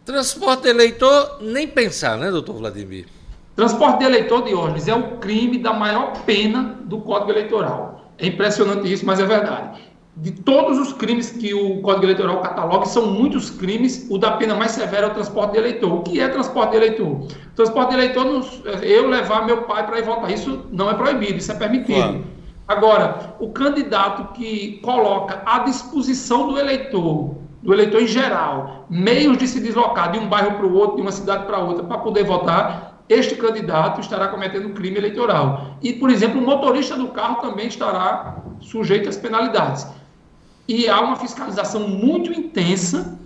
Transporte de eleitor, nem pensar, né, doutor Vladimir? Transporte de eleitor, Diógenes, é o crime da maior pena do Código Eleitoral. É impressionante isso, mas é verdade. De todos os crimes que o Código Eleitoral cataloga, são muitos crimes, o da pena mais severa é o transporte de eleitor. O que é transporte de eleitor? Transporte de eleitor, eu levar meu pai para ir votar, isso não é proibido, isso é permitido. Claro. Agora, o candidato que coloca à disposição do eleitor, do eleitor em geral, meios de se deslocar de um bairro para o outro, de uma cidade para outra, para poder votar, este candidato estará cometendo crime eleitoral. E, por exemplo, o motorista do carro também estará sujeito às penalidades. E há uma fiscalização muito intensa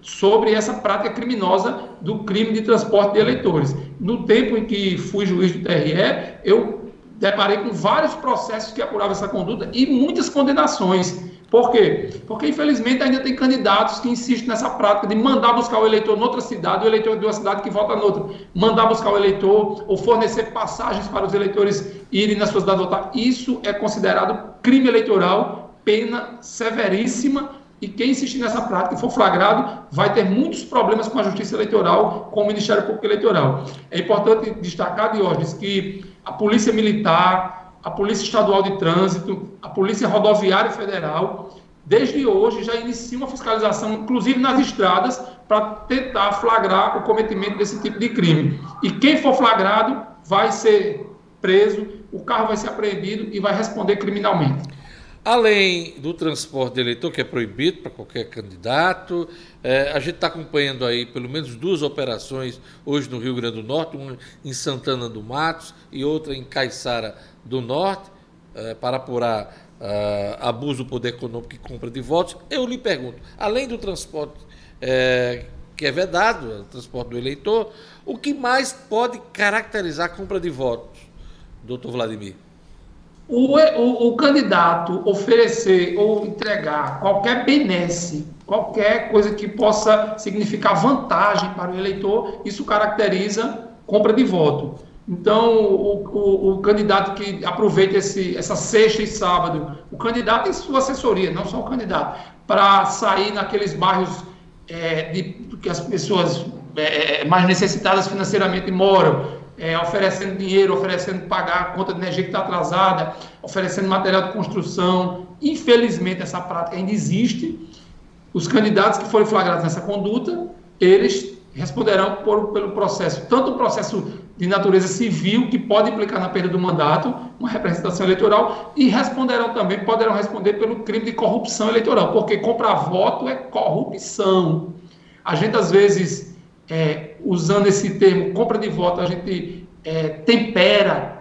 sobre essa prática criminosa do crime de transporte de eleitores. No tempo em que fui juiz do TRE, eu deparei com vários processos que apuravam essa conduta e muitas condenações. Por quê? Porque, infelizmente, ainda tem candidatos que insistem nessa prática de mandar buscar o eleitor noutra cidade, o eleitor de uma cidade que vota noutra, mandar buscar o eleitor ou fornecer passagens para os eleitores irem na sua cidade votar. Isso é considerado crime eleitoral, pena severíssima, e quem insistir nessa prática e for flagrado vai ter muitos problemas com a Justiça Eleitoral, com o Ministério Público Eleitoral. É importante destacar, Diógenes, que a Polícia Militar, a Polícia Estadual de Trânsito, a Polícia Rodoviária Federal, desde hoje já inicia uma fiscalização, inclusive nas estradas, para tentar flagrar o cometimento desse tipo de crime. E quem for flagrado vai ser preso, o carro vai ser apreendido e vai responder criminalmente. Além do transporte de eleitor, que é proibido para qualquer candidato, é, a gente está acompanhando aí pelo menos duas operações hoje no Rio Grande do Norte, uma em Santana do Matos e outra em Caiçara do Norte, é, para apurar é, abuso do poder econômico e compra de votos. Eu lhe pergunto, além do transporte que é vedado, o transporte do eleitor, o que mais pode caracterizar a compra de votos, doutor Vladimir? O, o, o, candidato oferecer ou entregar qualquer benesse, qualquer coisa que possa significar vantagem para o eleitor, isso caracteriza compra de voto. Então, o, o, o candidato que aproveita esse, essa sexta e sábado, o candidato e sua assessoria, não só o candidato, para sair naqueles bairros é, de, que as pessoas é, mais necessitadas financeiramente moram, é, oferecendo dinheiro, oferecendo pagar a conta de energia que está atrasada, oferecendo material de construção. Infelizmente, essa prática ainda existe. Os candidatos que forem flagrados nessa conduta, eles responderão por, pelo processo, tanto o processo de natureza civil, que pode implicar na perda do mandato, uma representação eleitoral, e responderão também, poderão responder pelo crime de corrupção eleitoral, porque comprar voto é corrupção. A gente, às vezes, é, usando esse termo compra de voto, a gente é, tempera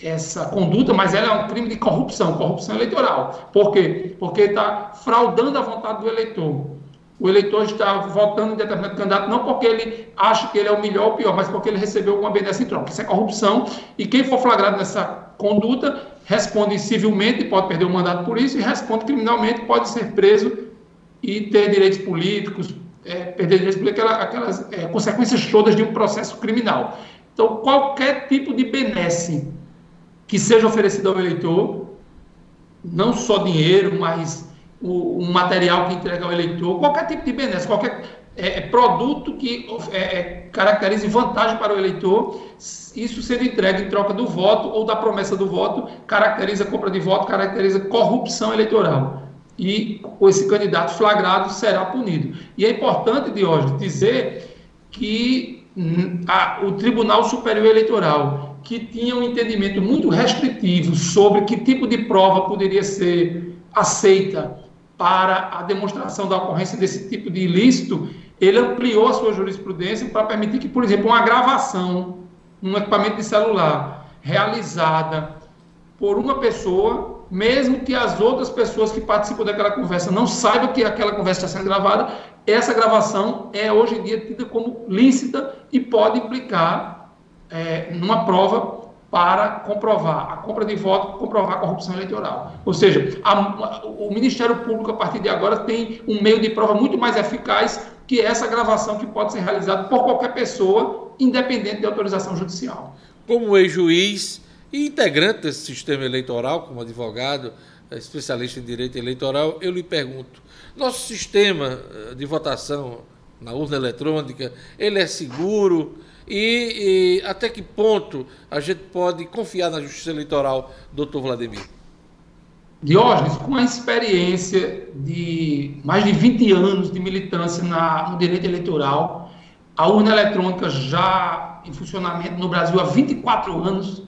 essa conduta, mas ela é um crime de corrupção, corrupção eleitoral. Por quê? Porque está fraudando a vontade do eleitor. O eleitor está votando em determinado candidato não porque ele acha que ele é o melhor ou o pior, mas porque ele recebeu alguma benesse em troca. Isso é corrupção. E quem for flagrado nessa conduta responde civilmente, pode perder o mandato por isso, e responde criminalmente, pode ser preso e ter direitos políticos, é, perder direitos políticos, aquelas, aquelas é, consequências todas de um processo criminal. Então, qualquer tipo de benesse que seja oferecido ao eleitor, não só dinheiro, mas o, material que entrega ao eleitor, qualquer tipo de benesse, qualquer é, é produto que é, é, caracterize vantagem para o eleitor, isso sendo entregue em troca do voto ou da promessa do voto, caracteriza compra de voto, caracteriza corrupção eleitoral e esse candidato flagrado será punido. E é importante, Diógenes, dizer que hum, a, o Tribunal Superior Eleitoral, que tinha um entendimento muito restritivo sobre que tipo de prova poderia ser aceita para a demonstração da ocorrência desse tipo de ilícito, ele ampliou a sua jurisprudência para permitir que, por exemplo, uma gravação num equipamento de celular realizada por uma pessoa mesmo que as outras pessoas que participam daquela conversa não saibam que aquela conversa está sendo gravada, essa gravação é hoje em dia tida como lícita e pode implicar é, numa prova para comprovar a compra de voto, comprovar a corrupção eleitoral. Ou seja, a, o Ministério Público, a partir de agora, tem um meio de prova muito mais eficaz que essa gravação que pode ser realizada por qualquer pessoa, independente de autorização judicial. Como ex-juiz, e integrante desse sistema eleitoral, como advogado, eh, especialista em direito eleitoral, eu lhe pergunto: nosso sistema eh, de votação na urna eletrônica, ele é seguro e, e até que ponto a gente pode confiar na justiça eleitoral, doutor Vladimir? Diógenes, com a experiência de mais de 20 anos de militância na, no direito eleitoral, a urna eletrônica já em funcionamento no Brasil há 24 anos,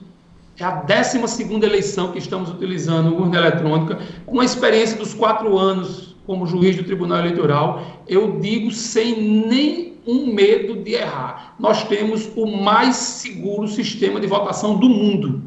é a 12 eleição que estamos utilizando urna eletrônica, com a experiência dos quatro anos como juiz do Tribunal Eleitoral, eu digo sem nenhum medo de errar. Nós temos o mais seguro sistema de votação do mundo.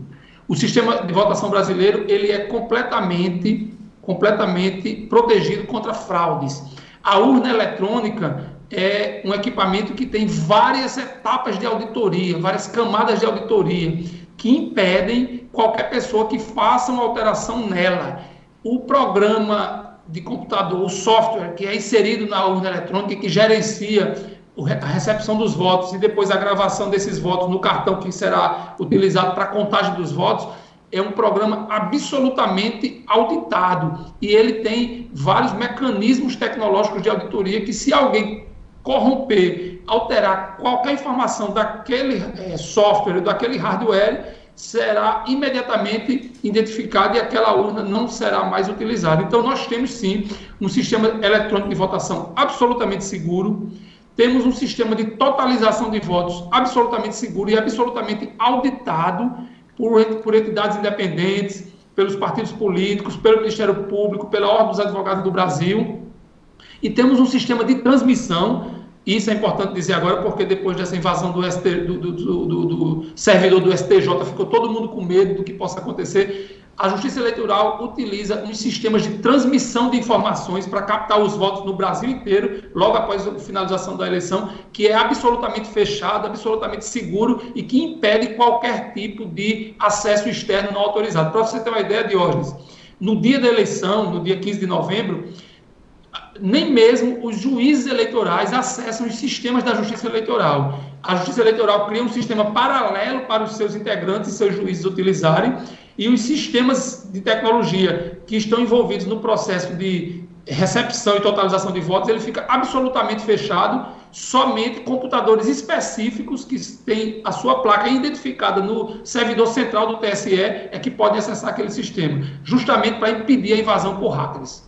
O sistema de votação brasileiro ele é completamente, completamente protegido contra fraudes. A urna eletrônica é um equipamento que tem várias etapas de auditoria, várias camadas de auditoria, que impedem qualquer pessoa que faça uma alteração nela. O programa de computador, o software que é inserido na urna eletrônica, que gerencia a recepção dos votos e depois a gravação desses votos no cartão que será utilizado para a contagem dos votos, é um programa absolutamente auditado e ele tem vários mecanismos tecnológicos de auditoria que se alguém corromper, alterar qualquer informação daquele é, software, daquele hardware, será imediatamente identificado e aquela urna não será mais utilizada. Então, nós temos sim um sistema eletrônico de votação absolutamente seguro, temos um sistema de totalização de votos absolutamente seguro e absolutamente auditado por, por entidades independentes, pelos partidos políticos, pelo Ministério Público, pela Ordem dos Advogados do Brasil. E temos um sistema de transmissão isso é importante dizer agora, porque depois dessa invasão do, ST, do, do, do, do, servidor do STJ, ficou todo mundo com medo do que possa acontecer. A Justiça Eleitoral utiliza uns sistemas de transmissão de informações para captar os votos no Brasil inteiro, logo após a finalização da eleição, que é absolutamente fechado, absolutamente seguro e que impede qualquer tipo de acesso externo não autorizado. Para você ter uma ideia, Diógenes, no dia da eleição, no dia 15 de novembro, nem mesmo os juízes eleitorais acessam os sistemas da justiça eleitoral. A justiça eleitoral cria um sistema paralelo para os seus integrantes e seus juízes utilizarem, e os sistemas de tecnologia que estão envolvidos no processo de recepção e totalização de votos, ele fica absolutamente fechado, somente computadores específicos que têm a sua placa identificada no servidor central do TSE é que podem acessar aquele sistema, justamente para impedir a invasão por hackers.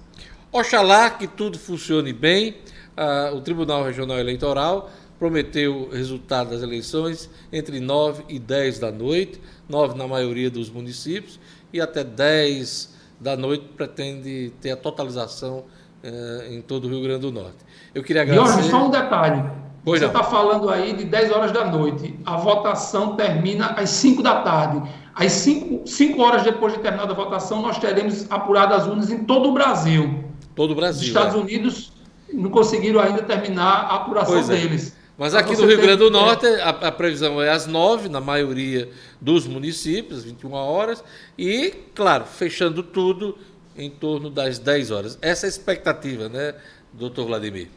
Oxalá que tudo funcione bem. Ah, o Tribunal Regional Eleitoral prometeu resultado das eleições entre 9 e 10 da noite, 9 na maioria dos municípios, e até 10 da noite pretende ter a totalização eh, em todo o Rio Grande do Norte. Eu queria agradecer. Jorge, só um detalhe. Pois Você está falando aí de 10 horas da noite. A votação termina às 5 da tarde. Às 5, 5 horas depois de terminar a votação, nós teremos apuradas as urnas em todo o Brasil. Todo o Brasil. Os Estados é. Unidos não conseguiram ainda terminar a apuração é. deles. Mas aqui no Rio Grande do Norte, a, a, previsão é às 9, na maioria dos municípios, 21 horas, e, claro, fechando tudo em torno das 10 horas. Essa é a expectativa, né, doutor Vladimir?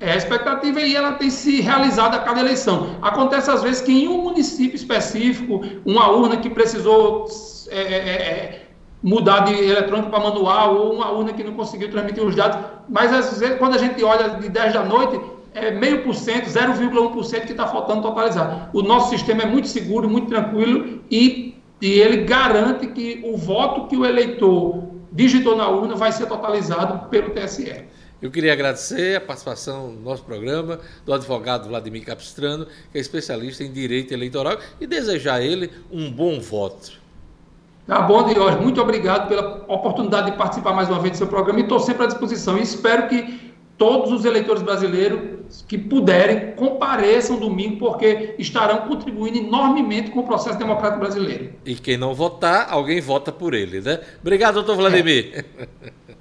É, a expectativa e ela tem se realizado a cada eleição. Acontece às vezes que em um município específico, uma urna que precisou é, é, é mudar de eletrônico para manual, ou uma urna que não conseguiu transmitir os dados. Mas às vezes, quando a gente olha de 10 da noite, é meio por cento, 0,1% que está faltando totalizar. O nosso sistema é muito seguro, muito tranquilo e, e ele garante que o voto que o eleitor digitou na urna vai ser totalizado pelo TSE. Eu queria agradecer a participação no nosso programa do advogado Vladimir Capistrano, que é especialista em direito eleitoral, e desejar a ele um bom voto. Tá bom, Diógenes. Muito obrigado pela oportunidade de participar mais uma vez do seu programa e estou sempre à disposição. E espero que todos os eleitores brasileiros que puderem compareçam domingo, porque estarão contribuindo enormemente com o processo democrático brasileiro. E quem não votar, alguém vota por ele, né? Obrigado, doutor Vladimir. É.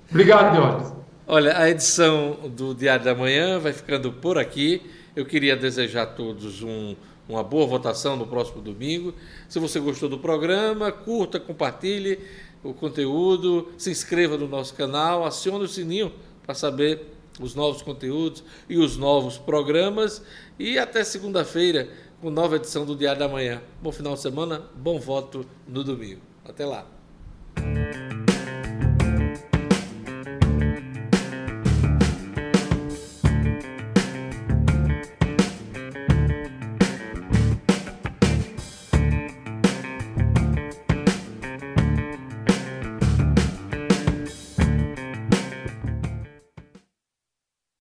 Obrigado, Diógenes. Olha, a edição do Diário da Manhã vai ficando por aqui. Eu queria desejar a todos um uma boa votação no próximo domingo. Se você gostou do programa, curta, compartilhe o conteúdo, se inscreva no nosso canal, acione o sininho para saber os novos conteúdos e os novos programas. E até segunda-feira com nova edição do Diário da Manhã. Bom final de semana, bom voto no domingo. Até lá.